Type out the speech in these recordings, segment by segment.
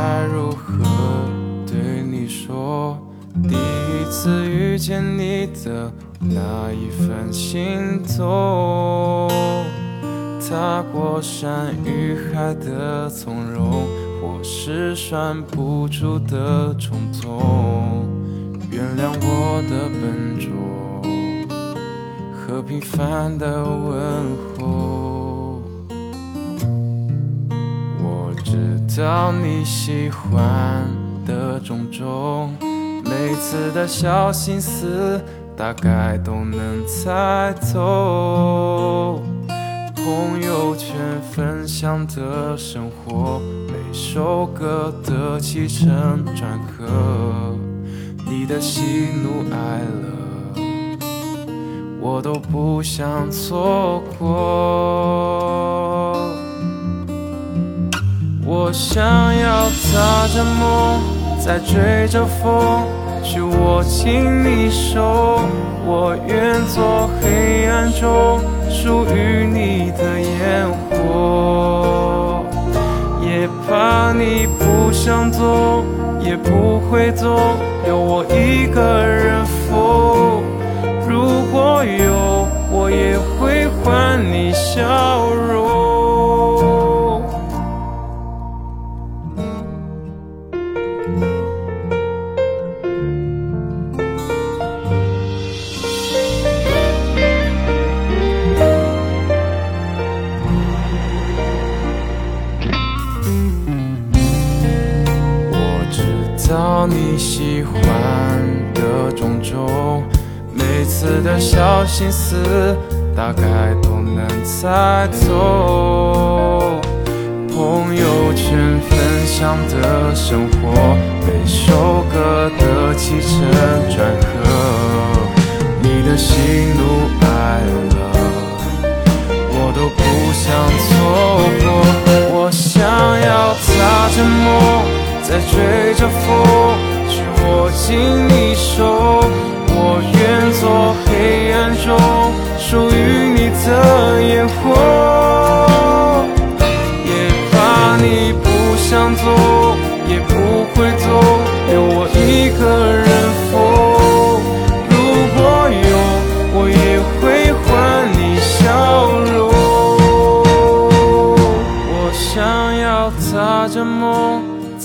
该如何对你说？第一次遇见你的那一份心动，踏过山与海的从容，或是拴不住的冲动。原谅我的笨拙和平凡的问候。知道你喜欢的种种。每次的小心思，大概都能猜透。朋友圈分享的生活，每首歌的起承转合，你的喜怒哀乐，我都不想错过。我想要踏着梦，在追着风。去握紧你手，我愿做黑暗中属于你的烟火。也怕你不想走，也不会走，留我一个人疯。到你喜欢的种种，每次的小心思，大概都能猜透。朋友圈分享的生活，每首歌的起承转合，你的喜怒哀在追着风，去握紧你手。我愿做黑暗中属于你的烟火。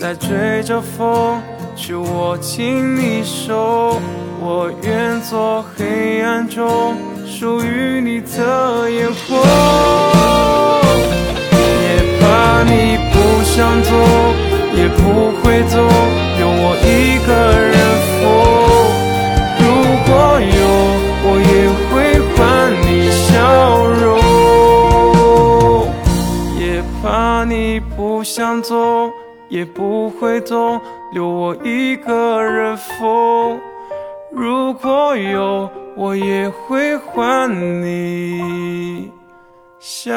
在追着风，去握紧你手。我愿做黑暗中属于你的烟火。也怕你不想走，也不会走，留我一个人疯。如果有，我也会还你笑容。也怕你不想走。也不会懂，留我一个人疯。如果有，我也会还你笑。